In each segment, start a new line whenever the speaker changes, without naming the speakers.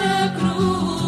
de cruz.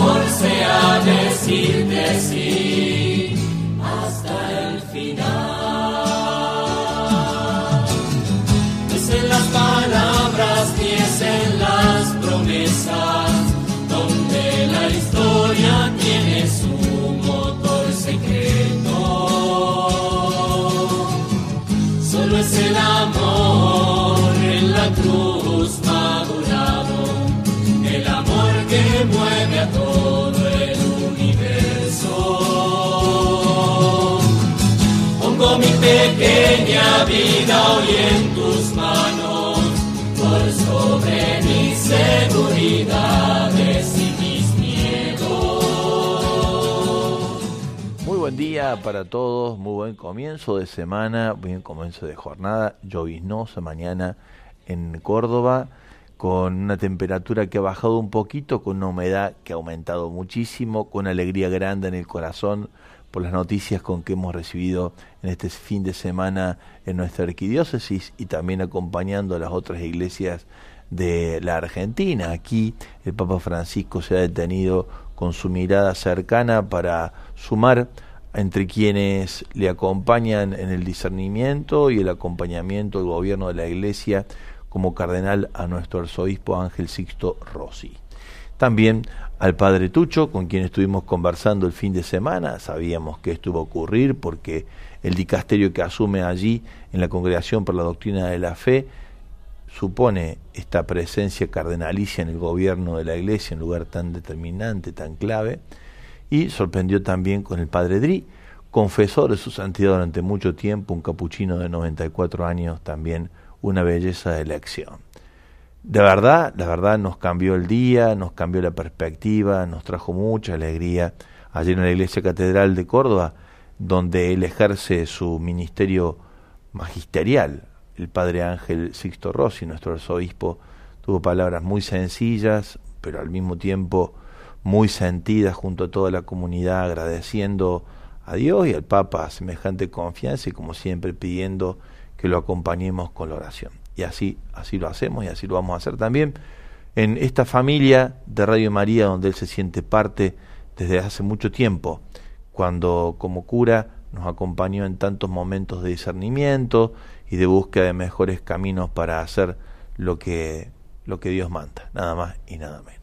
Amor sea decirte sí hasta el final. Es en las palabras ni es en las promesas donde la historia tiene su motor secreto. Solo es el amor en la cruz pequeña vida hoy en tus manos, por sobre mis seguridades y mis miedos.
Muy buen día para todos, muy buen comienzo de semana, buen comienzo de jornada, lloviznosa mañana en Córdoba con una temperatura que ha bajado un poquito, con una humedad que ha aumentado muchísimo, con alegría grande en el corazón por las noticias con que hemos recibido en este fin de semana en nuestra arquidiócesis y también acompañando a las otras iglesias de la Argentina. Aquí el Papa Francisco se ha detenido con su mirada cercana para sumar entre quienes le acompañan en el discernimiento y el acompañamiento del gobierno de la Iglesia como cardenal a nuestro arzobispo Ángel Sixto Rossi. También al padre Tucho, con quien estuvimos conversando el fin de semana, sabíamos que esto iba a ocurrir porque el dicasterio que asume allí en la Congregación por la Doctrina de la Fe supone esta presencia cardenalicia en el gobierno de la Iglesia, en lugar tan determinante, tan clave, y sorprendió también con el padre Dri, confesor de su santidad durante mucho tiempo, un capuchino de 94 años también una belleza de elección. De verdad, la verdad nos cambió el día, nos cambió la perspectiva, nos trajo mucha alegría. Ayer en la Iglesia Catedral de Córdoba, donde él ejerce su ministerio magisterial, el padre Ángel Sixto Rossi, nuestro arzobispo, tuvo palabras muy sencillas, pero al mismo tiempo muy sentidas junto a toda la comunidad, agradeciendo a Dios y al Papa semejante confianza y como siempre pidiendo que lo acompañemos con la oración. Y así, así lo hacemos y así lo vamos a hacer también en esta familia de Radio María donde él se siente parte desde hace mucho tiempo, cuando como cura nos acompañó en tantos momentos de discernimiento y de búsqueda de mejores caminos para hacer lo que, lo que Dios manda, nada más y nada menos.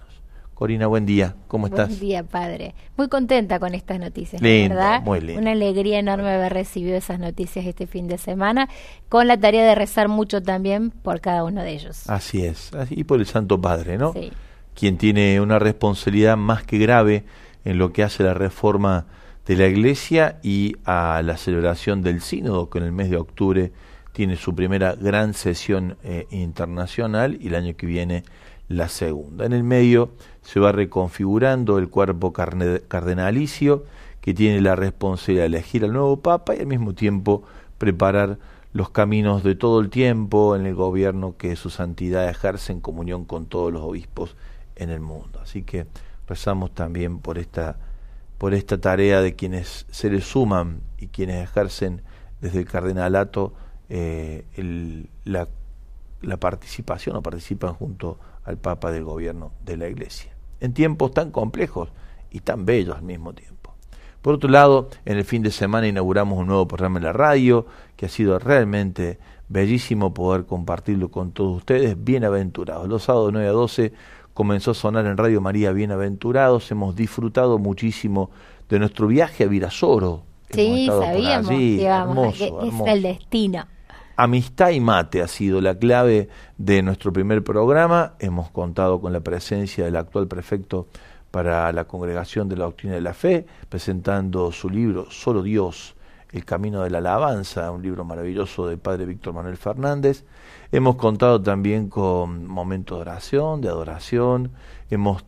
Corina, buen día, ¿cómo estás?
Buen día, padre. Muy contenta con estas noticias,
lindo,
¿verdad?
Muy lindo.
Una alegría enorme haber recibido esas noticias este fin de semana, con la tarea de rezar mucho también por cada uno de ellos.
Así es, y por el Santo Padre, ¿no?
Sí.
Quien tiene una responsabilidad más que grave en lo que hace la reforma de la Iglesia y a la celebración del Sínodo, que en el mes de octubre tiene su primera gran sesión eh, internacional y el año que viene la segunda. En el medio se va reconfigurando el cuerpo cardenalicio que tiene la responsabilidad de elegir al nuevo Papa y al mismo tiempo preparar los caminos de todo el tiempo en el gobierno que su santidad ejerce en comunión con todos los obispos en el mundo. Así que rezamos también por esta, por esta tarea de quienes se le suman y quienes ejercen desde el cardenalato eh, el, la, la participación o participan junto al Papa del gobierno de la Iglesia, en tiempos tan complejos y tan bellos al mismo tiempo. Por otro lado, en el fin de semana inauguramos un nuevo programa en la radio, que ha sido realmente bellísimo poder compartirlo con todos ustedes, bienaventurados. Los sábados 9 a 12 comenzó a sonar en Radio María Bienaventurados, hemos disfrutado muchísimo de nuestro viaje a Virasoro.
Sí, sabíamos,
allí,
digamos,
hermoso,
que
hermoso.
es el destino.
Amistad y mate ha sido la clave de nuestro primer programa. Hemos contado con la presencia del actual prefecto para la Congregación de la Doctrina de la Fe, presentando su libro Solo Dios, El Camino de la Alabanza, un libro maravilloso del Padre Víctor Manuel Fernández. Hemos contado también con momentos de oración, de adoración. Hemos,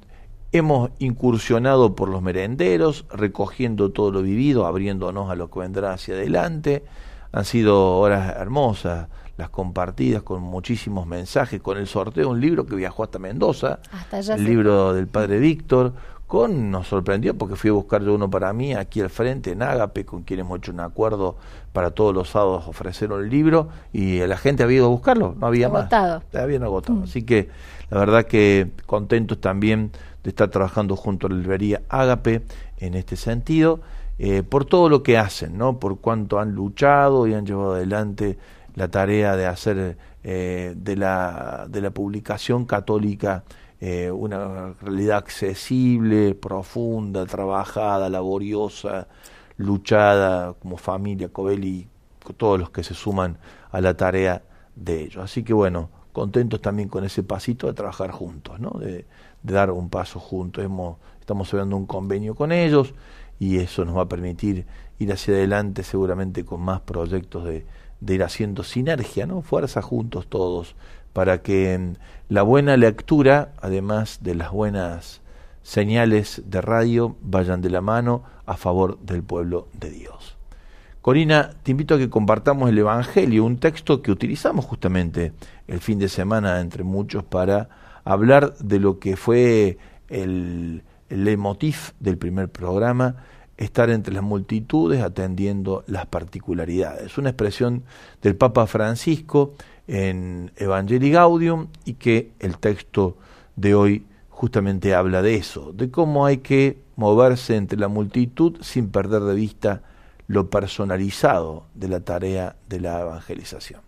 hemos incursionado por los merenderos, recogiendo todo lo vivido, abriéndonos a lo que vendrá hacia adelante han sido horas hermosas, las compartidas con muchísimos mensajes, con el sorteo de un libro que viajó hasta Mendoza,
Hasta
el libro del padre Víctor, con nos sorprendió porque fui a buscar yo uno para mí aquí al frente en Ágape, con quien hemos hecho un acuerdo para todos los sábados ofrecer el libro y la gente había ido a buscarlo, no había
Agotado.
más. Habían agotado. Así que la verdad que contentos también de estar trabajando junto a la librería Ágape en este sentido eh, por todo lo que hacen, ¿no? por cuánto han luchado y han llevado adelante la tarea de hacer eh, de, la, de la publicación católica eh, una realidad accesible, profunda, trabajada, laboriosa, luchada como familia, Covelli, todos los que se suman a la tarea de ellos. Así que bueno, contentos también con ese pasito de trabajar juntos, ¿no? de, de dar un paso juntos. Hemos, estamos cerrando un convenio con ellos y eso nos va a permitir ir hacia adelante seguramente con más proyectos de, ir haciendo sinergia, ¿no? Fuerza juntos todos para que la buena lectura, además de las buenas señales de radio, vayan de la mano a favor del pueblo de Dios. Corina, te invito a que compartamos el Evangelio, un texto que utilizamos justamente el fin de semana entre muchos para hablar de lo que fue el, el leitmotiv del primer programa, estar entre las multitudes atendiendo las particularidades. Una expresión del Papa Francisco en Evangelii Gaudium y que el texto de hoy justamente habla de eso, de cómo hay que moverse entre la multitud sin perder de vista lo personalizado de la tarea de la evangelización.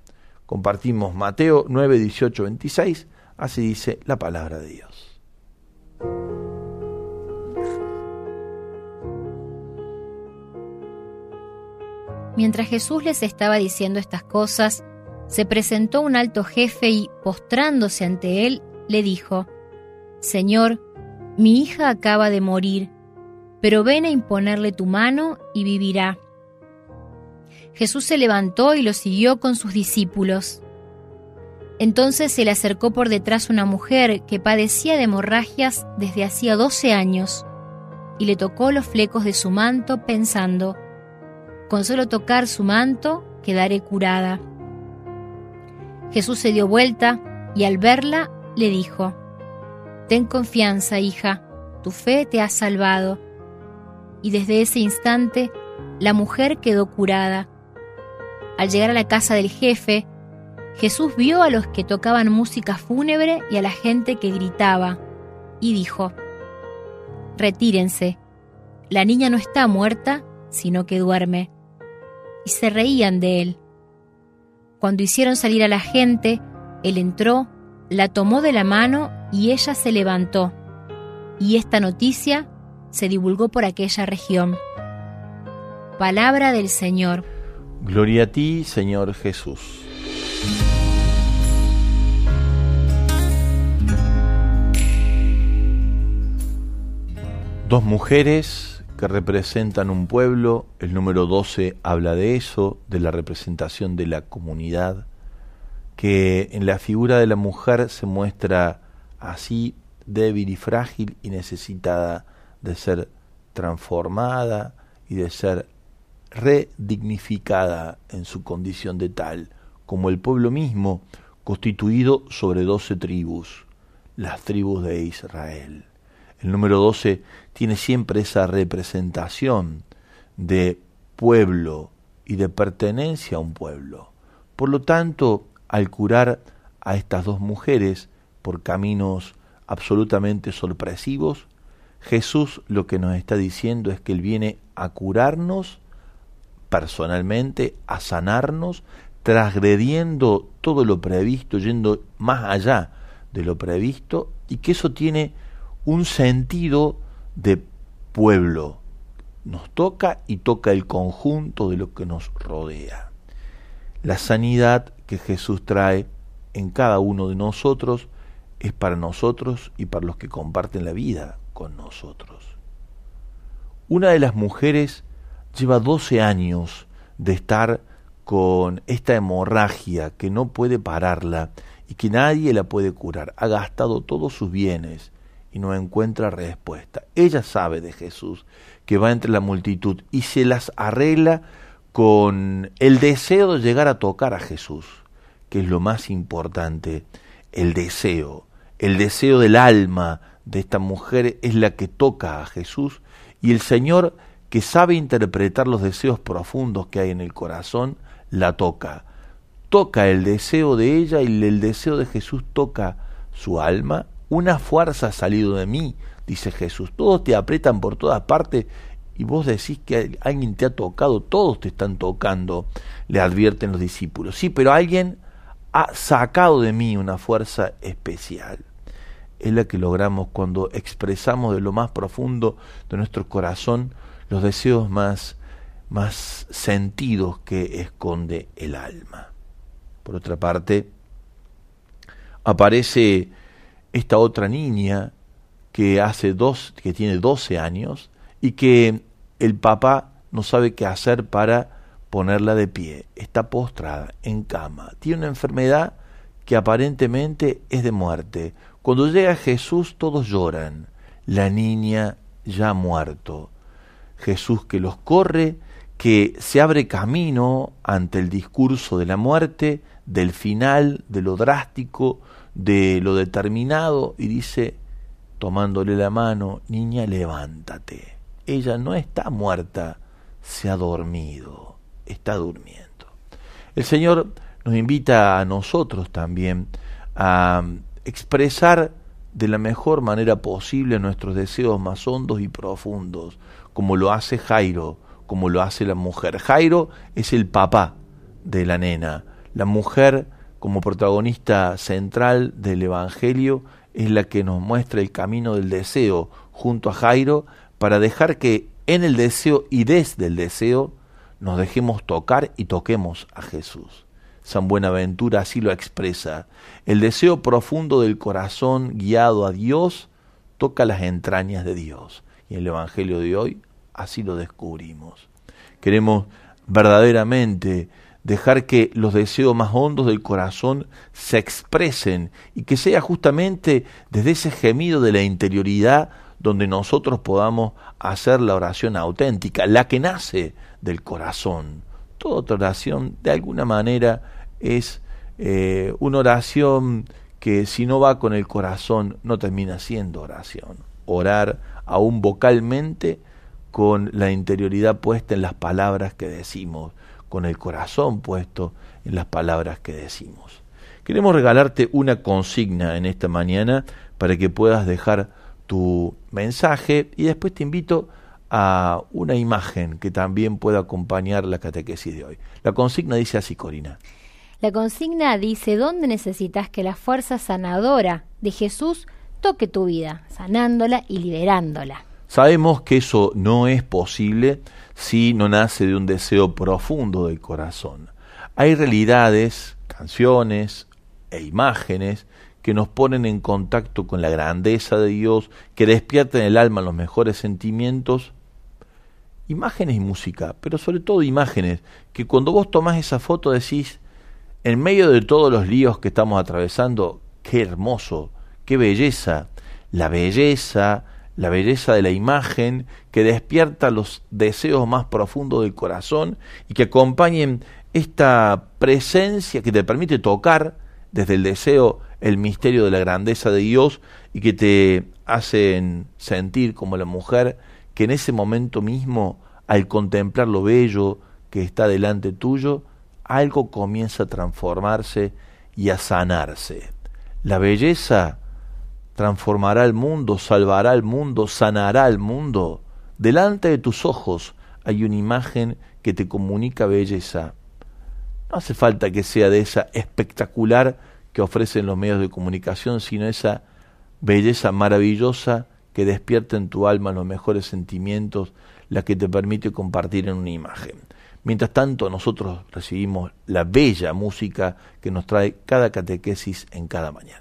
Compartimos Mateo 9, 18, 26, así dice la palabra de Dios.
Mientras Jesús les estaba diciendo estas cosas, se presentó un alto jefe y, postrándose ante él, le dijo, Señor, mi hija acaba de morir, pero ven a imponerle tu mano y vivirá. Jesús se levantó y lo siguió con sus discípulos. Entonces se le acercó por detrás una mujer que padecía de hemorragias desde hacía doce años, y le tocó los flecos de su manto pensando, con solo tocar su manto quedaré curada. Jesús se dio vuelta y al verla le dijo, Ten confianza, hija, tu fe te ha salvado. Y desde ese instante la mujer quedó curada. Al llegar a la casa del jefe, Jesús vio a los que tocaban música fúnebre y a la gente que gritaba, y dijo, Retírense, la niña no está muerta, sino que duerme. Y se reían de él. Cuando hicieron salir a la gente, él entró, la tomó de la mano y ella se levantó. Y esta noticia se divulgó por aquella región. Palabra del Señor.
Gloria a ti, Señor Jesús. Dos mujeres que representan un pueblo, el número 12 habla de eso, de la representación de la comunidad, que en la figura de la mujer se muestra así débil y frágil y necesitada de ser transformada y de ser redignificada en su condición de tal, como el pueblo mismo, constituido sobre doce tribus, las tribus de Israel. El número 12 tiene siempre esa representación de pueblo y de pertenencia a un pueblo. Por lo tanto, al curar a estas dos mujeres por caminos absolutamente sorpresivos, Jesús lo que nos está diciendo es que Él viene a curarnos personalmente, a sanarnos, transgrediendo todo lo previsto, yendo más allá de lo previsto, y que eso tiene un sentido de pueblo. Nos toca y toca el conjunto de lo que nos rodea. La sanidad que Jesús trae en cada uno de nosotros es para nosotros y para los que comparten la vida con nosotros. Una de las mujeres lleva 12 años de estar con esta hemorragia que no puede pararla y que nadie la puede curar. Ha gastado todos sus bienes y no encuentra respuesta. Ella sabe de Jesús que va entre la multitud y se las arregla con el deseo de llegar a tocar a Jesús, que es lo más importante, el deseo, el deseo del alma de esta mujer es la que toca a Jesús y el Señor que sabe interpretar los deseos profundos que hay en el corazón, la toca. Toca el deseo de ella y el deseo de Jesús toca su alma una fuerza ha salido de mí, dice Jesús. Todos te apretan por todas partes y vos decís que alguien te ha tocado, todos te están tocando, le advierten los discípulos. Sí, pero alguien ha sacado de mí una fuerza especial. Es la que logramos cuando expresamos de lo más profundo de nuestro corazón los deseos más, más sentidos que esconde el alma. Por otra parte, aparece esta otra niña que hace dos, que tiene 12 años y que el papá no sabe qué hacer para ponerla de pie. Está postrada en cama. Tiene una enfermedad que aparentemente es de muerte. Cuando llega Jesús todos lloran. La niña ya ha muerto. Jesús que los corre, que se abre camino ante el discurso de la muerte, del final, de lo drástico, de lo determinado y dice, tomándole la mano, niña, levántate. Ella no está muerta, se ha dormido, está durmiendo. El Señor nos invita a nosotros también a expresar de la mejor manera posible nuestros deseos más hondos y profundos, como lo hace Jairo, como lo hace la mujer. Jairo es el papá de la nena, la mujer como protagonista central del Evangelio es la que nos muestra el camino del deseo junto a Jairo para dejar que en el deseo y desde el deseo nos dejemos tocar y toquemos a Jesús. San Buenaventura así lo expresa. El deseo profundo del corazón guiado a Dios toca las entrañas de Dios. Y en el Evangelio de hoy así lo descubrimos. Queremos verdaderamente dejar que los deseos más hondos del corazón se expresen y que sea justamente desde ese gemido de la interioridad donde nosotros podamos hacer la oración auténtica, la que nace del corazón. Toda oración de alguna manera es eh, una oración que si no va con el corazón no termina siendo oración. Orar aún vocalmente con la interioridad puesta en las palabras que decimos con el corazón puesto en las palabras que decimos. Queremos regalarte una consigna en esta mañana para que puedas dejar tu mensaje y después te invito a una imagen que también pueda acompañar la catequesis de hoy. La consigna dice así, Corina.
La consigna dice, ¿dónde necesitas que la fuerza sanadora de Jesús toque tu vida, sanándola y liberándola?
Sabemos que eso no es posible si no nace de un deseo profundo del corazón. Hay realidades, canciones e imágenes que nos ponen en contacto con la grandeza de Dios, que despiertan en el alma los mejores sentimientos, imágenes y música, pero sobre todo imágenes, que cuando vos tomás esa foto decís, en medio de todos los líos que estamos atravesando, qué hermoso, qué belleza, la belleza, la belleza de la imagen que despierta los deseos más profundos del corazón y que acompañen esta presencia que te permite tocar desde el deseo el misterio de la grandeza de Dios y que te hacen sentir como la mujer que en ese momento mismo, al contemplar lo bello que está delante tuyo, algo comienza a transformarse y a sanarse. La belleza transformará el mundo, salvará el mundo, sanará el mundo. Delante de tus ojos hay una imagen que te comunica belleza. No hace falta que sea de esa espectacular que ofrecen los medios de comunicación, sino esa belleza maravillosa que despierta en tu alma los mejores sentimientos, la que te permite compartir en una imagen. Mientras tanto, nosotros recibimos la bella música que nos trae cada catequesis en cada mañana.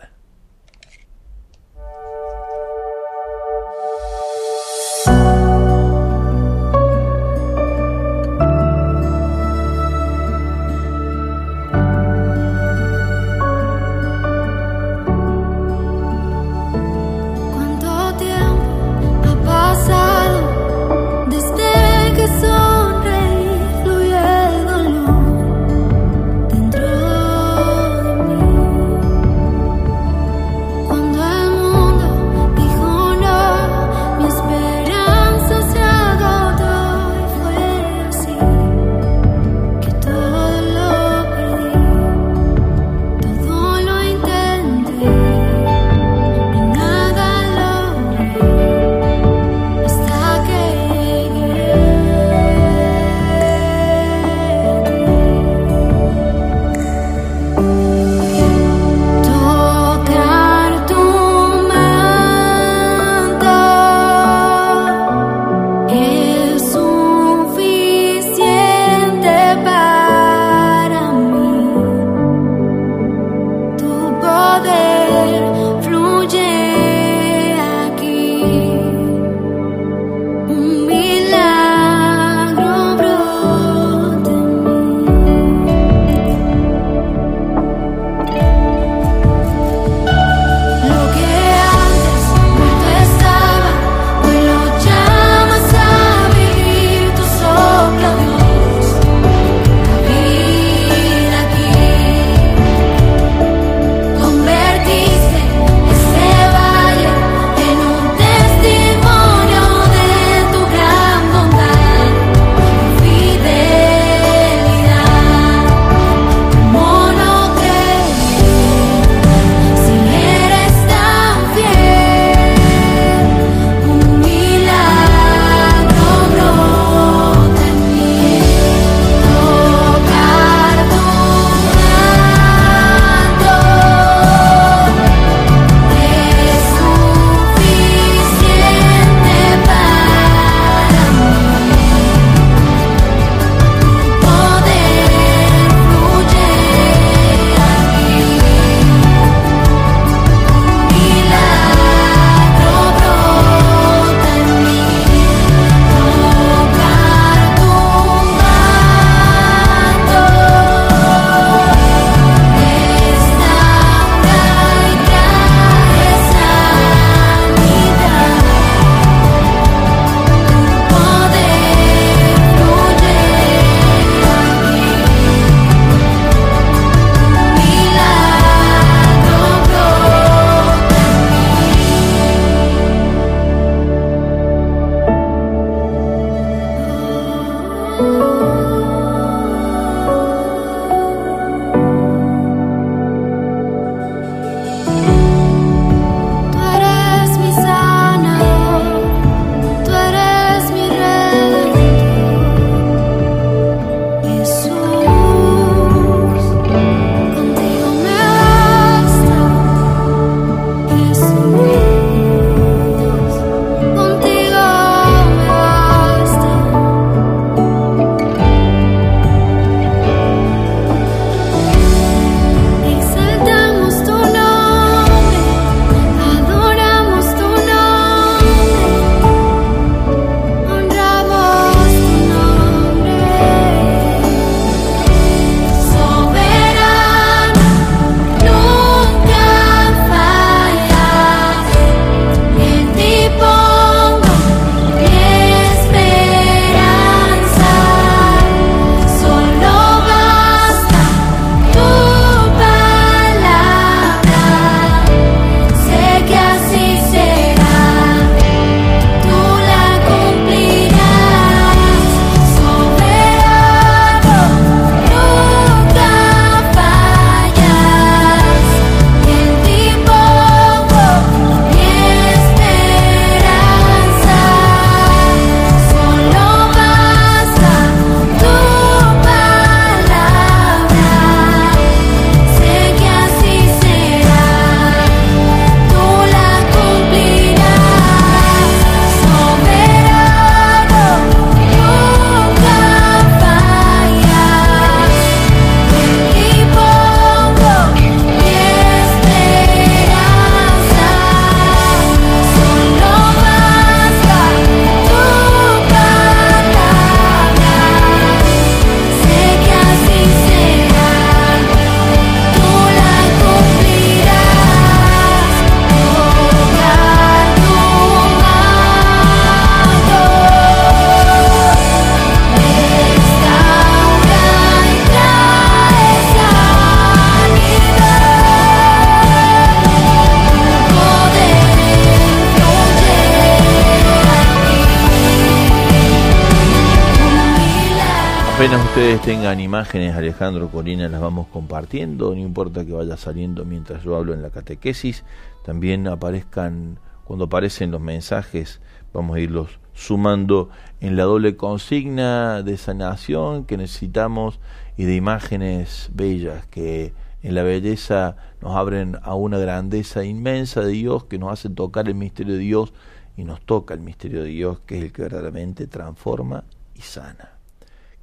Ustedes tengan imágenes, Alejandro Corina, las vamos compartiendo, no importa que vaya saliendo mientras yo hablo en la catequesis, también aparezcan, cuando aparecen los mensajes, vamos a irlos sumando en la doble consigna de sanación que necesitamos y de imágenes bellas que en la belleza nos abren a una grandeza inmensa de Dios que nos hace tocar el misterio de Dios y nos toca el misterio de Dios que es el que verdaderamente transforma y sana.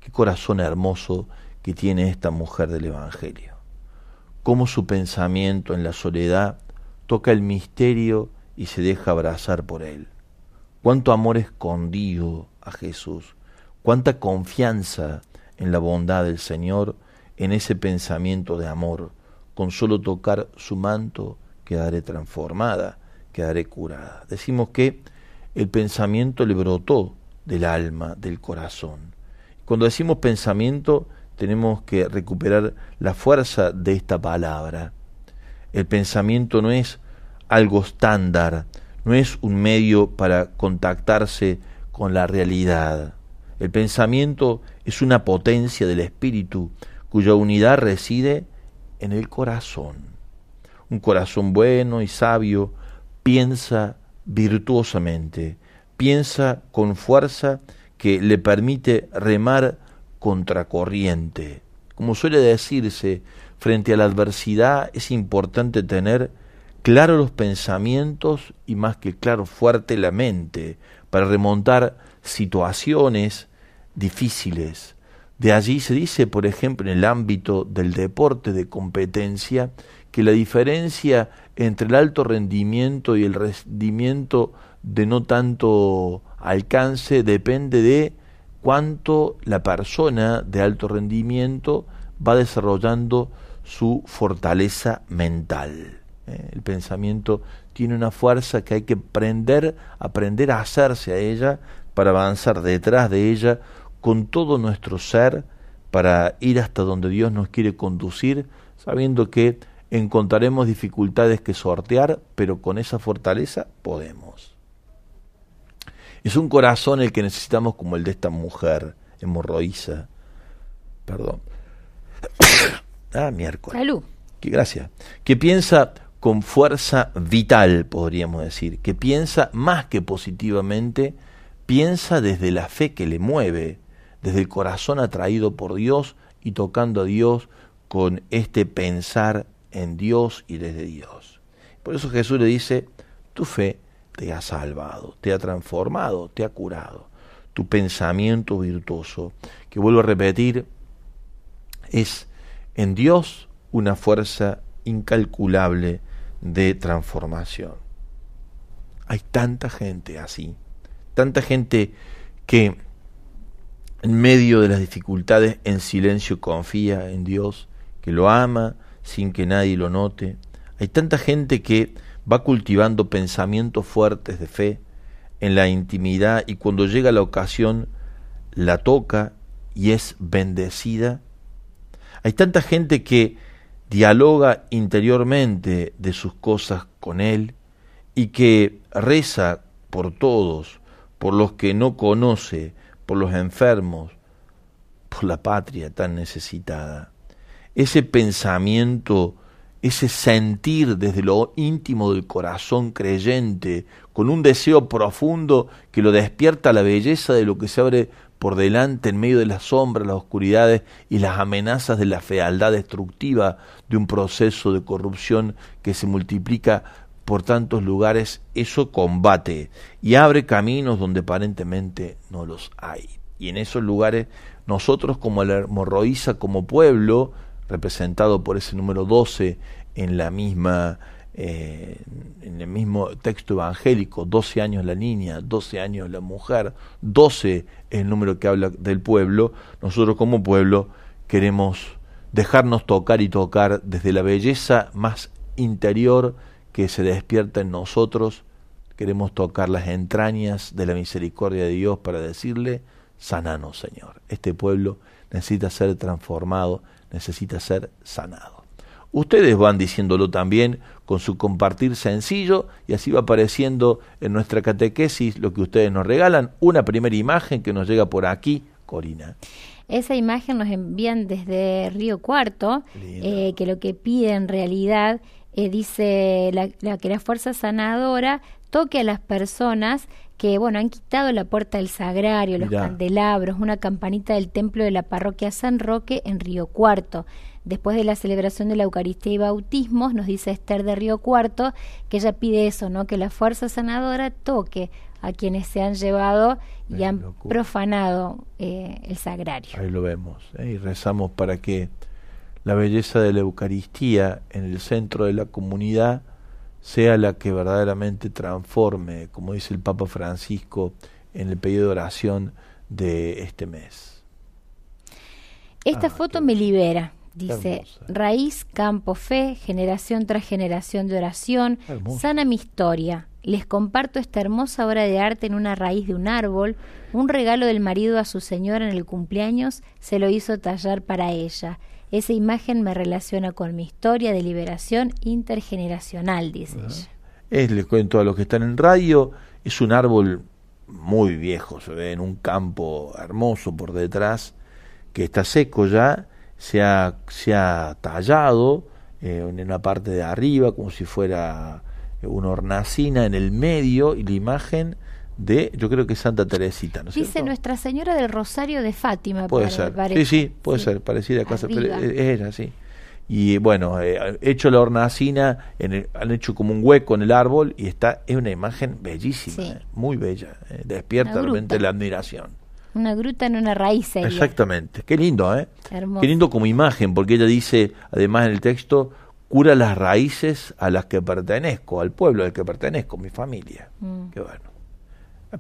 Qué corazón hermoso que tiene esta mujer del Evangelio. Cómo su pensamiento en la soledad toca el misterio y se deja abrazar por él. Cuánto amor escondido a Jesús, cuánta confianza en la bondad del Señor, en ese pensamiento de amor. Con solo tocar su manto quedaré transformada, quedaré curada. Decimos que el pensamiento le brotó del alma, del corazón. Cuando decimos pensamiento, tenemos que recuperar la fuerza de esta palabra. El pensamiento no es algo estándar, no es un medio para contactarse con la realidad. El pensamiento es una potencia del espíritu cuya unidad reside en el corazón. Un corazón bueno y sabio piensa virtuosamente, piensa con fuerza que le permite remar contracorriente. Como suele decirse, frente a la adversidad es importante tener claro los pensamientos y más que claro fuerte la mente para remontar situaciones difíciles. De allí se dice, por ejemplo, en el ámbito del deporte de competencia, que la diferencia entre el alto rendimiento y el rendimiento de no tanto alcance depende de cuánto la persona de alto rendimiento va desarrollando su fortaleza mental. ¿eh? El pensamiento tiene una fuerza que hay que aprender, aprender a hacerse a ella para avanzar detrás de ella con todo nuestro ser para ir hasta donde Dios nos quiere conducir, sabiendo que encontraremos dificultades que sortear, pero con esa fortaleza podemos. Es un corazón el que necesitamos como el de esta mujer hemorroísa. Perdón. ah, miércoles.
Salud.
Qué gracia. Que piensa con fuerza vital, podríamos decir. Que piensa más que positivamente, piensa desde la fe que le mueve, desde el corazón atraído por Dios y tocando a Dios con este pensar en Dios y desde Dios. Por eso Jesús le dice, tu fe te ha salvado, te ha transformado, te ha curado. Tu pensamiento virtuoso, que vuelvo a repetir, es en Dios una fuerza incalculable de transformación. Hay tanta gente así, tanta gente que en medio de las dificultades en silencio confía en Dios, que lo ama sin que nadie lo note. Hay tanta gente que va cultivando pensamientos fuertes de fe en la intimidad y cuando llega la ocasión la toca y es bendecida. Hay tanta gente que dialoga interiormente de sus cosas con Él y que reza por todos, por los que no conoce, por los enfermos, por la patria tan necesitada. Ese pensamiento ese sentir desde lo íntimo del corazón creyente, con un deseo profundo que lo despierta la belleza de lo que se abre por delante en medio de las sombras, las oscuridades y las amenazas de la fealdad destructiva de un proceso de corrupción que se multiplica por tantos lugares, eso combate y abre caminos donde aparentemente no los hay. Y en esos lugares nosotros como la hemorroísa, como pueblo, representado por ese número 12 en la misma eh, en el mismo texto evangélico, 12 años la niña, 12 años la mujer, 12 es el número que habla del pueblo, nosotros como pueblo queremos dejarnos tocar y tocar desde la belleza más interior que se despierta en nosotros, queremos tocar las entrañas de la misericordia de Dios para decirle, sananos Señor. Este pueblo necesita ser transformado, necesita ser sanado. Ustedes van diciéndolo también con su compartir sencillo y así va apareciendo en nuestra catequesis lo que ustedes nos regalan. Una primera imagen que nos llega por aquí, Corina.
Esa imagen nos envían desde Río Cuarto, eh, que lo que pide en realidad eh, dice la, que la fuerza sanadora toque a las personas que bueno han quitado la puerta del sagrario, los candelabros, una campanita del templo de la parroquia San Roque en Río Cuarto. Después de la celebración de la Eucaristía y bautismos, nos dice Esther de Río Cuarto que ella pide eso, ¿no? Que la fuerza sanadora toque a quienes se han llevado y han profanado eh, el sagrario.
Ahí lo vemos. ¿eh? Y rezamos para que la belleza de la Eucaristía en el centro de la comunidad sea la que verdaderamente transforme, como dice el Papa Francisco en el pedido de oración de este mes.
Esta ah, foto me libera, dice, raíz, campo, fe, generación tras generación de oración, sana mi historia. Les comparto esta hermosa obra de arte en una raíz de un árbol, un regalo del marido a su señora en el cumpleaños, se lo hizo tallar para ella. Esa imagen me relaciona con mi historia de liberación intergeneracional, dice ella.
Es, les cuento a los que están en radio, es un árbol muy viejo, se ve en un campo hermoso por detrás, que está seco ya, se ha, se ha tallado eh, en la parte de arriba como si fuera una hornacina en el medio y la imagen de, yo creo que Santa Teresita, ¿no
Dice Nuestra Señora del Rosario de Fátima.
Puede ser, sí, sí, puede ser, parecida a casa, pero es ella, sí. Y bueno, eh, hecho la hornacina, en han hecho como un hueco en el árbol y está, es una imagen bellísima, eh, muy bella, eh, despierta realmente la admiración.
Una gruta en una raíz.
Exactamente, qué lindo, ¿eh? Qué lindo como imagen, porque ella dice, además en el texto, cura las raíces a las que pertenezco, al pueblo al que pertenezco, mi familia. Mm. Qué bueno.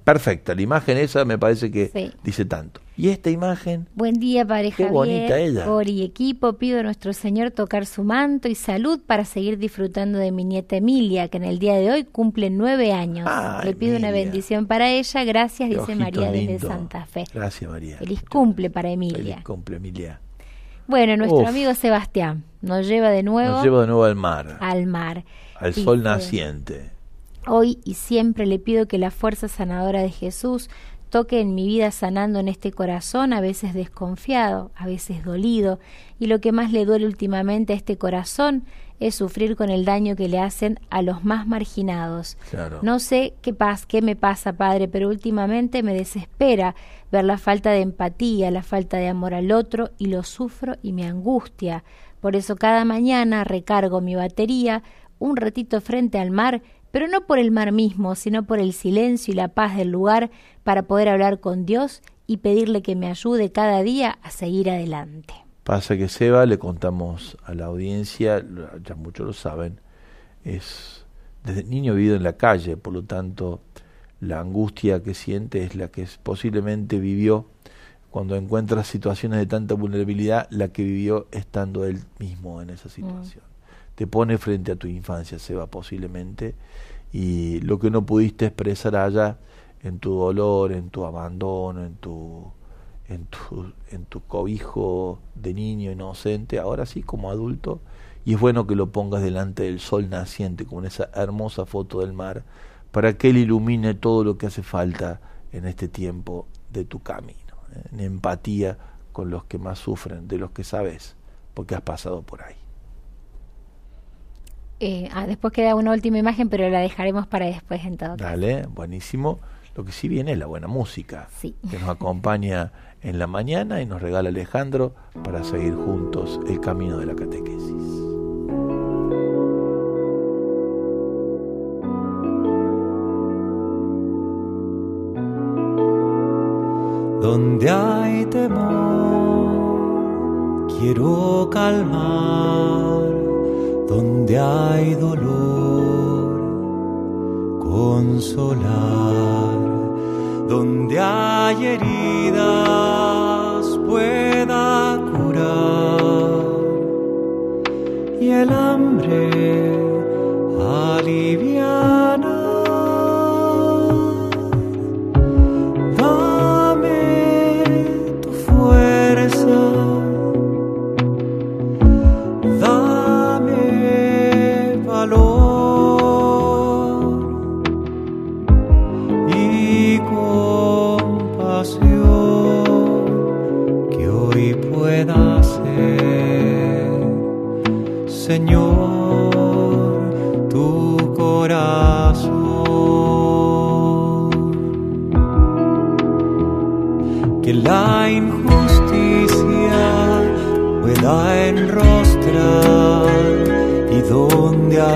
Perfecta, la imagen esa me parece que dice tanto. ¿Y esta imagen?
Buen día, pareja.
Qué bonita ella.
Por y equipo, pido a nuestro Señor tocar su manto y salud para seguir disfrutando de mi nieta Emilia, que en el día de hoy cumple nueve años. Le pido una bendición para ella. Gracias, dice María desde Santa Fe.
Gracias, María.
Feliz cumple para Emilia.
Feliz cumple, Emilia.
Bueno, nuestro amigo Sebastián nos lleva de nuevo.
Nos lleva de nuevo al mar.
Al mar.
Al sol naciente
Hoy y siempre le pido que la fuerza sanadora de Jesús toque en mi vida sanando en este corazón, a veces desconfiado, a veces dolido, y lo que más le duele últimamente a este corazón es sufrir con el daño que le hacen a los más marginados. No sé qué pasa, qué me pasa, Padre, pero últimamente me desespera ver la falta de empatía, la falta de amor al otro, y lo sufro y me angustia. Por eso cada mañana recargo mi batería un ratito frente al mar pero no por el mar mismo, sino por el silencio y la paz del lugar para poder hablar con Dios y pedirle que me ayude cada día a seguir adelante.
Pasa que Seba, le contamos a la audiencia, ya muchos lo saben, es desde niño vivido en la calle, por lo tanto la angustia que siente es la que posiblemente vivió cuando encuentra situaciones de tanta vulnerabilidad, la que vivió estando él mismo en esa situación te pone frente a tu infancia, Seba, posiblemente, y lo que no pudiste expresar allá en tu dolor, en tu abandono, en tu, en tu, en tu cobijo de niño inocente, ahora sí como adulto, y es bueno que lo pongas delante del sol naciente, con esa hermosa foto del mar, para que él ilumine todo lo que hace falta en este tiempo de tu camino, ¿eh? en empatía con los que más sufren, de los que sabes, porque has pasado por ahí.
Eh, ah, después queda una última imagen, pero la dejaremos para después en todo
Dale, buenísimo. Lo que sí viene es la buena música, que nos acompaña en la mañana y nos regala Alejandro para seguir juntos el camino de la catequesis.
Donde hay temor, quiero calmar donde hay dolor, consolar, donde hay heridas, pueda curar. Y el hambre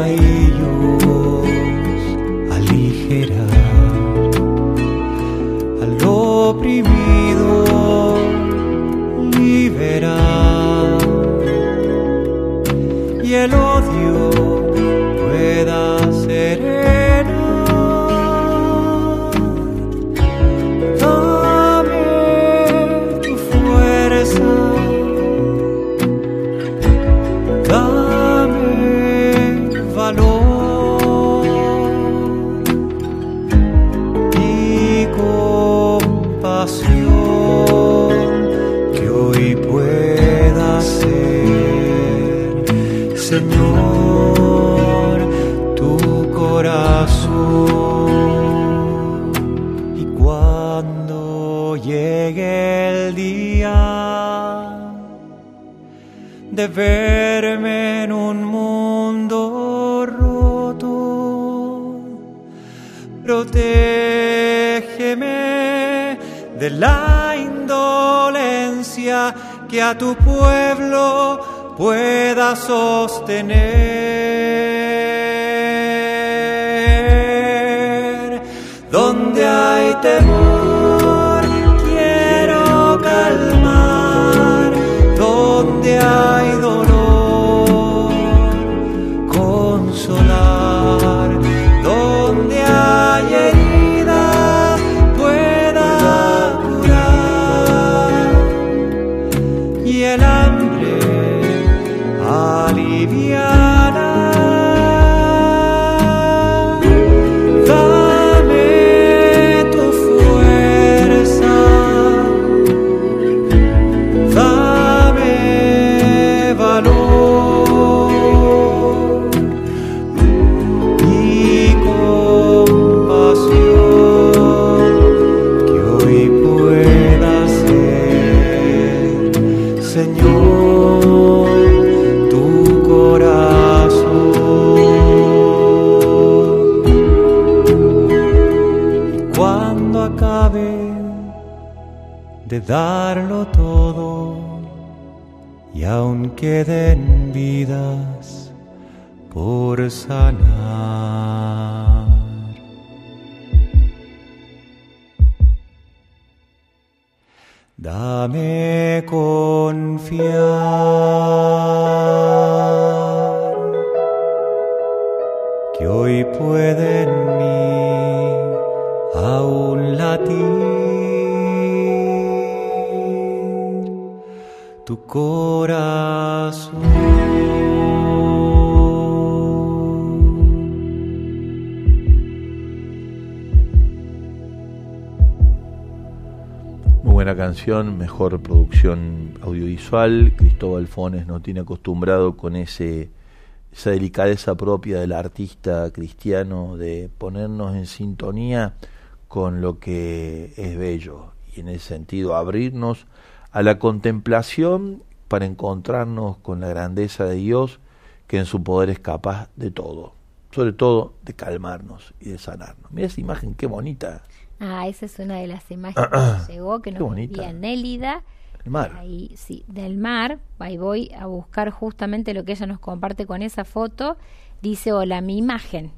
donde hay darlo todo
mejor producción audiovisual. Cristóbal Fones no tiene acostumbrado con ese esa delicadeza propia del artista cristiano de ponernos en sintonía con lo que es bello y en ese sentido abrirnos a la contemplación para encontrarnos con la grandeza de Dios que en su poder es capaz de todo, sobre todo de calmarnos y de sanarnos. Mira esa imagen, qué bonita.
Ah, esa es una de las imágenes que llegó, que nos envía Nélida.
El mar.
Ahí, sí, del mar. Ahí voy a buscar justamente lo que ella nos comparte con esa foto. Dice, hola, mi imagen.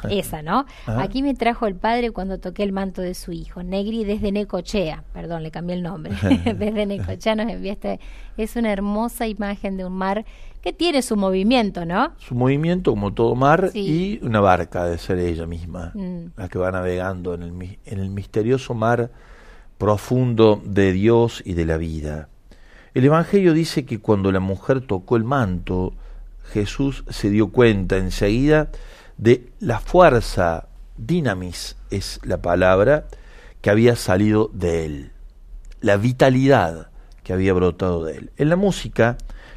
Esa, ¿no?
Ajá.
Aquí me trajo el padre cuando toqué el manto de su hijo, Negri desde Necochea, perdón, le cambié el nombre, desde Necochea nos envía este, es una hermosa imagen de un mar que tiene su movimiento, ¿no?
Su movimiento, como todo mar,
Sí.
y una barca de ser ella misma,
Mm.
la que va navegando en el, en el misterioso mar profundo de Dios y de la vida. El Evangelio dice que cuando la mujer tocó el manto, Jesús se dio cuenta enseguida de la fuerza, dinamis es la palabra, que había salido de él, la vitalidad que había brotado de él. En la música,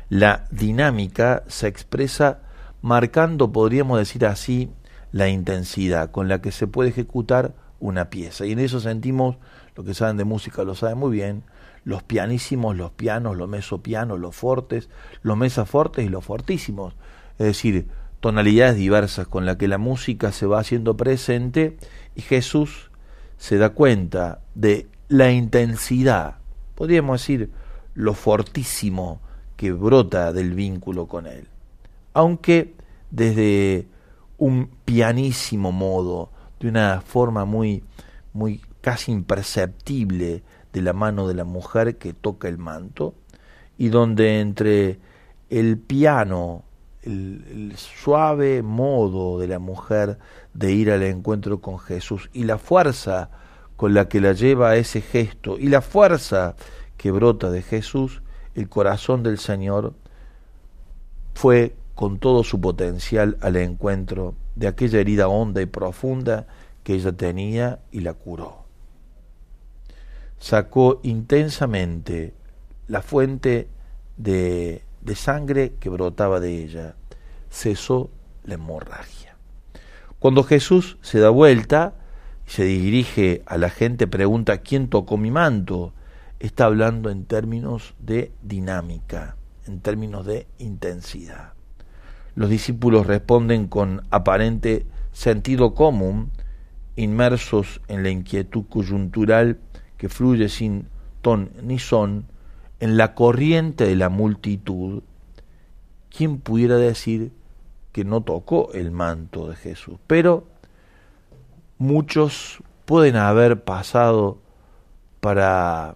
la dinámica se expresa marcando, podríamos decir así, la intensidad con la que se puede ejecutar una pieza. Y en eso sentimos, lo que saben de música lo saben muy bien, los pianísimos, los pianos, los mesopianos, los fortes, los mesafortes y los fortísimos. es decir, tonalidades diversas con las que la música se va haciendo presente y Jesús se da cuenta de la intensidad, podríamos decir, lo fortísimo que brota del vínculo con Él. Aunque desde un pianísimo modo, de una forma muy, muy casi imperceptible de la mano de la mujer que toca el manto, y donde entre el piano, el, el, suave modo de la mujer de ir al encuentro con Jesús y la fuerza con la que la lleva a ese gesto y la fuerza que brota de Jesús, el corazón del Señor fue con todo su potencial al encuentro de aquella herida honda y profunda que ella tenía y la curó. Sacó intensamente la fuente de, sangre que brotaba de ella, cesó la hemorragia. Cuando Jesús se da vuelta y se dirige a la gente, pregunta ¿quién tocó mi manto? Está hablando en términos de dinámica, en términos de intensidad. Los discípulos responden con aparente sentido común, inmersos en la inquietud coyuntural que fluye sin ton ni son, en la corriente de la multitud, ¿quién pudiera decir que no tocó el manto de Jesús? Pero muchos pueden haber pasado para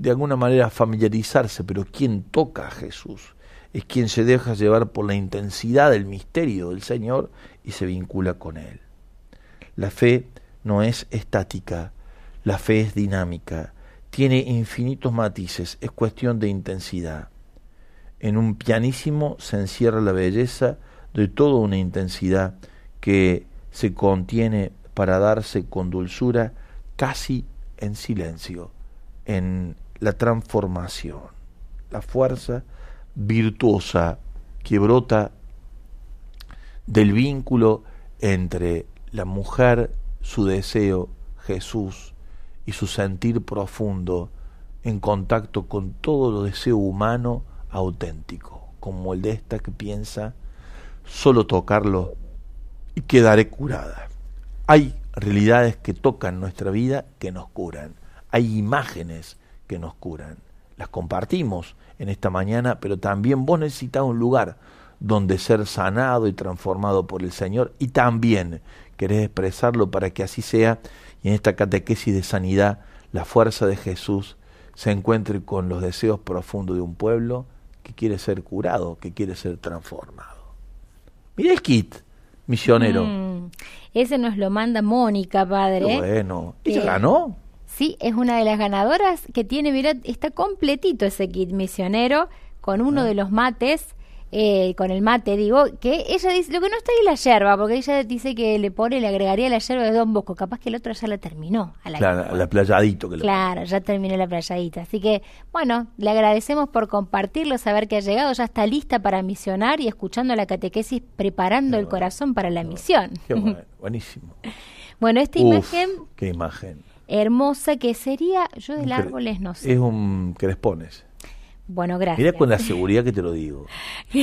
de alguna manera familiarizarse, pero ¿quién toca a Jesús? Es quien se deja llevar por la intensidad del misterio del Señor y se vincula con Él. La fe no es estática, la fe es dinámica, tiene infinitos matices, es cuestión de intensidad. En un pianísimo se encierra la belleza de toda una intensidad que se contiene para darse con dulzura casi en silencio, en la transformación, la fuerza virtuosa que brota del vínculo entre la mujer, su deseo, Jesús y su sentir profundo en contacto con todo lo deseo humano auténtico, como el de esta que piensa solo tocarlo y quedaré curada. Hay realidades que tocan nuestra vida que nos curan. Hay imágenes que nos curan. Las compartimos en esta mañana, pero también vos necesitas un lugar donde ser sanado y transformado por el Señor y también querés expresarlo para que así sea y en esta catequesis de sanidad la fuerza de Jesús se encuentre con los deseos profundos de un pueblo que quiere ser curado, que quiere ser transformado. Mira el kit, misionero.
Mm, ese nos lo manda Mónica, padre.
Bueno. ¿Ella ganó?
Sí, es una de las ganadoras que tiene, mira, está completito ese kit misionero con uno
Ah.
de los mates, eh, con el mate, digo, que ella dice, lo que no está ahí es la yerba, porque ella dice que le pone, le agregaría la yerba de Don Bosco, capaz que el otro ya la terminó. A la
Claro, a la playadito que le
Claro, ya terminó la playadita. Así que, bueno, le agradecemos por compartirlo, saber que ha llegado, ya está lista para misionar y escuchando la catequesis, preparando el corazón para la misión.
Qué bueno, buenísimo.
Bueno, esta
Uf,
imagen
qué imagen.
Hermosa que sería, yo del árboles no sé.
Es un crespones.
Bueno, gracias.
Mira con la seguridad que te lo digo.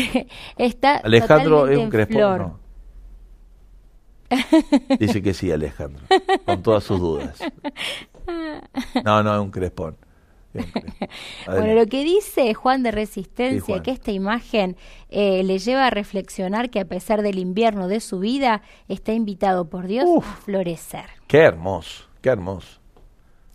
Está
Alejandro es un crespón. No. Dice que sí, Alejandro, con todas sus dudas. No, no, es un crespón. Es un crespón.
Bueno, lo que dice Juan de Resistencia,
Sí, Juan.
que esta imagen eh, le lleva a reflexionar que a pesar del invierno de su vida, está invitado por Dios
Uf.
a florecer.
Qué hermoso, qué hermoso,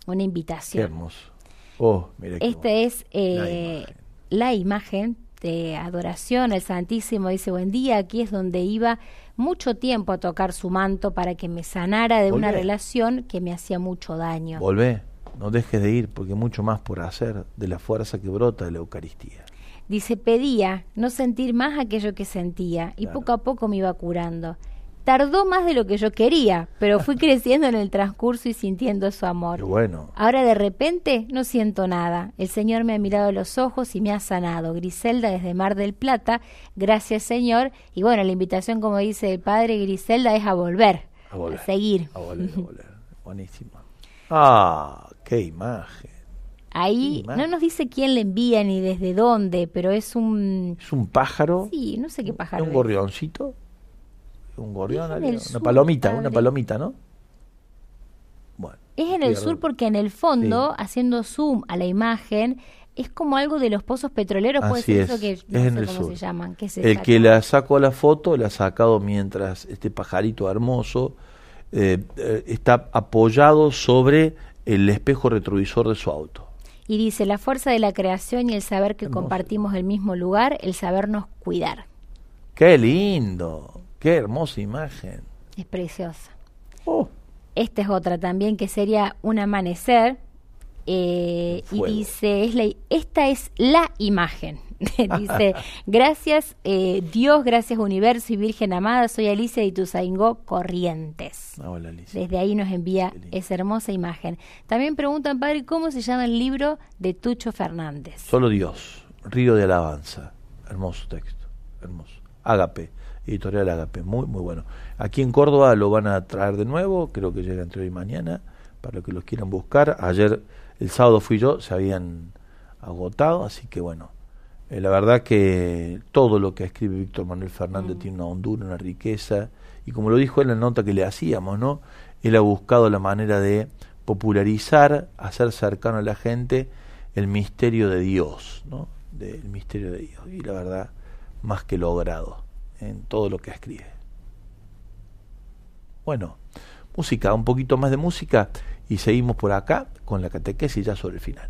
Una
qué
invitación.
hermoso. Oh, mira qué
Esta
bueno.
es eh,
La
la,
imagen.
de adoración al Santísimo. Dice, buen día, aquí es donde iba mucho tiempo a tocar su manto para que me sanara de una relación que me hacía mucho daño.
Volvé, no dejes de ir porque mucho más por hacer de la fuerza que brota de la Eucaristía.
Dice, pedía no sentir más aquello que sentía y
Claro.
poco a poco me iba curando. Tardó más de lo que yo quería, pero fui creciendo en el transcurso y sintiendo su amor.
Qué bueno.
Ahora de repente no siento nada. El Señor me ha mirado a los ojos y me ha sanado. Griselda desde Mar del Plata. Gracias Señor. Y bueno, la invitación, como dice el Padre Griselda, es a volver.
A volver.
seguir.
A volver, a volver. Buenísimo. Ah, qué imagen.
Ahí no nos dice quién le envía ni desde dónde, pero es un...
Es un pájaro,
Sí, no sé qué pájaro
un gorrioncito, un gorrión,
Es en
algo,
el
una
sur,
palomita,
padre.
una palomita, ¿no? Bueno.
Es en el sur porque en el fondo, haciendo zoom a la imagen, es como algo de los pozos petrolleros, puede ser
es,
eso que no
es en
sé
el
cómo
sur.
se llaman. ¿Qué es
El que la sacó la foto, la ha sacado mientras este pajarito hermoso eh, eh, está apoyado sobre el espejo retrovisor de su auto.
Y dice, la fuerza de la creación y el saber que
Hermoso.
compartimos el mismo lugar, el sabernos cuidar.
¡Qué lindo! ¡Qué hermosa imagen!
Es preciosa.
Oh,
Esta es otra también que sería un amanecer. eh, y dice, es la, esta es la imagen. dice, gracias eh, Dios, gracias universo y Virgen amada, soy Alicia de Ituzaingó, Corrientes.
ah, hola, Alicia.
Desde ahí nos envía esa hermosa imagen. También preguntan, padre, ¿cómo se llama el libro de Tucho Fernández?
Solo Dios, Río de Alabanza. Hermoso texto, hermoso. Ágape, editorial Ágape, muy, muy bueno. Aquí en Córdoba lo van a traer de nuevo, creo que llega entre hoy y mañana, para los que los quieran buscar. Ayer, el sábado fui yo, se habían agotado, así que bueno. eh, la verdad que todo lo que escribe Víctor Manuel Fernández tiene una hondura, una riqueza, y como lo dijo en la nota que le hacíamos, ¿no? Él ha buscado la manera de popularizar, hacer cercano a la gente el misterio de Dios, ¿no? Del misterio de Dios. Y la verdad, más que logrado en todo lo que escribe. Bueno, música, un poquito más de música y seguimos por acá con la catequesis ya sobre el final.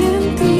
Que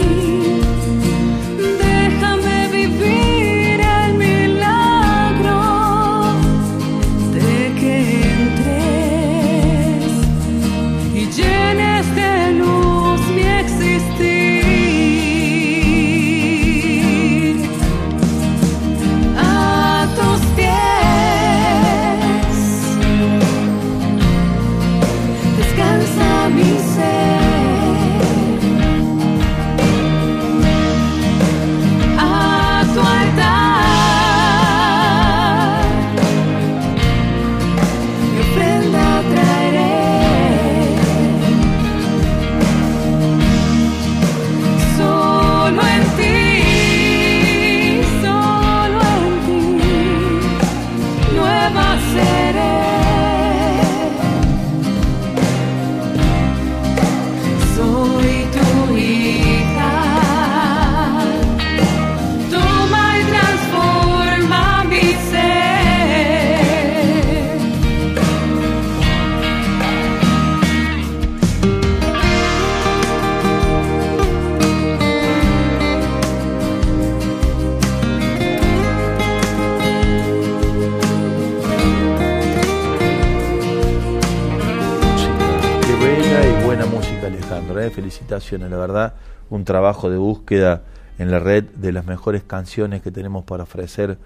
la
verdad. Un trabajo de búsqueda en la red de las mejores canciones que tenemos para ofrecer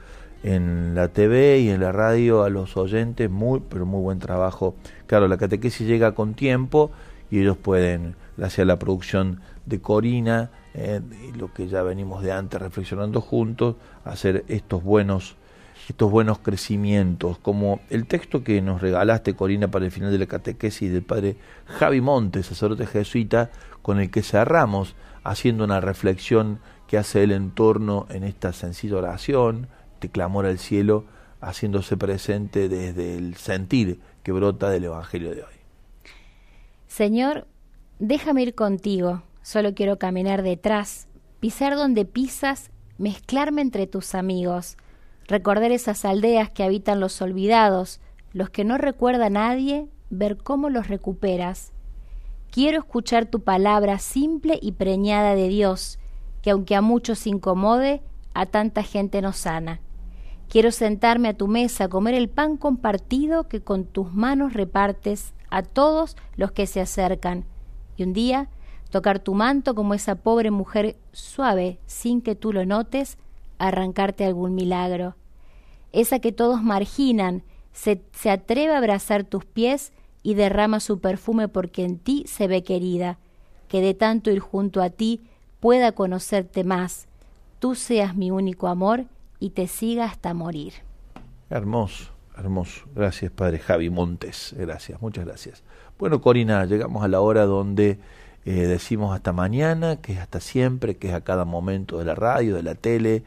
en la TV y en la radio a los oyentes, muy, pero muy buen trabajo. Claro, la catequesis llega con tiempo y ellos pueden, a la producción de Corina, eh, lo que ya venimos de antes reflexionando juntos, hacer estos buenos estos buenos crecimientos, como el texto que nos regalaste, Corina, para el final de la catequesis del padre Javi Montes, sacerdote jesuita, con el que cerramos, haciendo una reflexión que hace él en torno en esta sencilla oración, de clamor al cielo, haciéndose presente desde el sentir que brota del Evangelio de hoy.
Señor, déjame ir contigo, solo quiero caminar detrás, pisar donde pisas, mezclarme entre tus amigos recordar esas aldeas que habitan los olvidados, los que no recuerda nadie, ver cómo los recuperas. Quiero escuchar tu palabra simple y preñada de Dios, que aunque a muchos incomode, a tanta gente nos sana. Quiero sentarme a tu mesa, comer el pan compartido que con tus manos repartes a todos los que se acercan, y un día tocar tu manto como esa pobre mujer suave, sin que tú lo notes, arrancarte algún milagro. Esa que todos marginan, se, se atreve a abrazar tus pies y derrama su perfume porque en ti se ve querida, que de tanto ir junto a ti pueda conocerte más, tú seas mi único amor y te siga hasta morir.
Hermoso, hermoso. Gracias, Padre Javi Montes. Gracias, muchas gracias. Bueno, Corina, llegamos a la hora donde eh, decimos hasta mañana, que es hasta siempre, que es a cada momento de la radio, de la tele,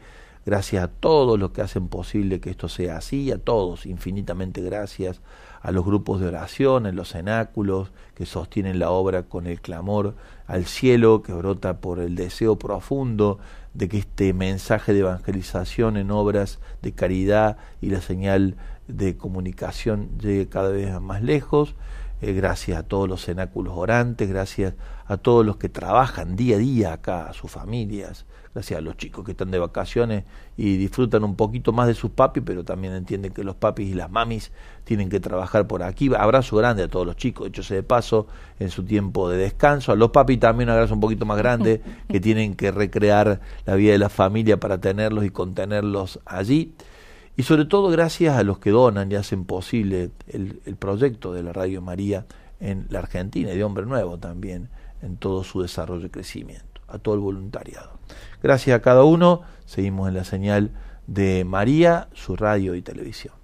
Gracias a todos los que hacen posible que esto sea así, a todos, infinitamente gracias, a los grupos de oración, en los cenáculos, que sostienen la obra con el clamor al cielo, que brota por el deseo profundo de que este mensaje de evangelización en obras de caridad y la señal de comunicación llegue cada vez más lejos. Eh, gracias a todos los cenáculos orantes, gracias a todos los que trabajan día a día acá, a sus familias, gracias a los chicos que están de vacaciones y disfrutan un poquito más de sus papis, pero también entienden que los papis y las mamis tienen que trabajar por aquí. Abrazo grande a todos los chicos, hecho de paso, en su tiempo de descanso. A los papis también un abrazo un poquito más grande, que tienen que recrear la vida de la familia para tenerlos y contenerlos allí. Y sobre todo gracias a los que donan y hacen posible el, el proyecto de la Radio María en la Argentina y de Hombre Nuevo también en todo su desarrollo y crecimiento a todo el voluntariado. Gracias a cada uno. Seguimos en la señal de María, su radio y televisión.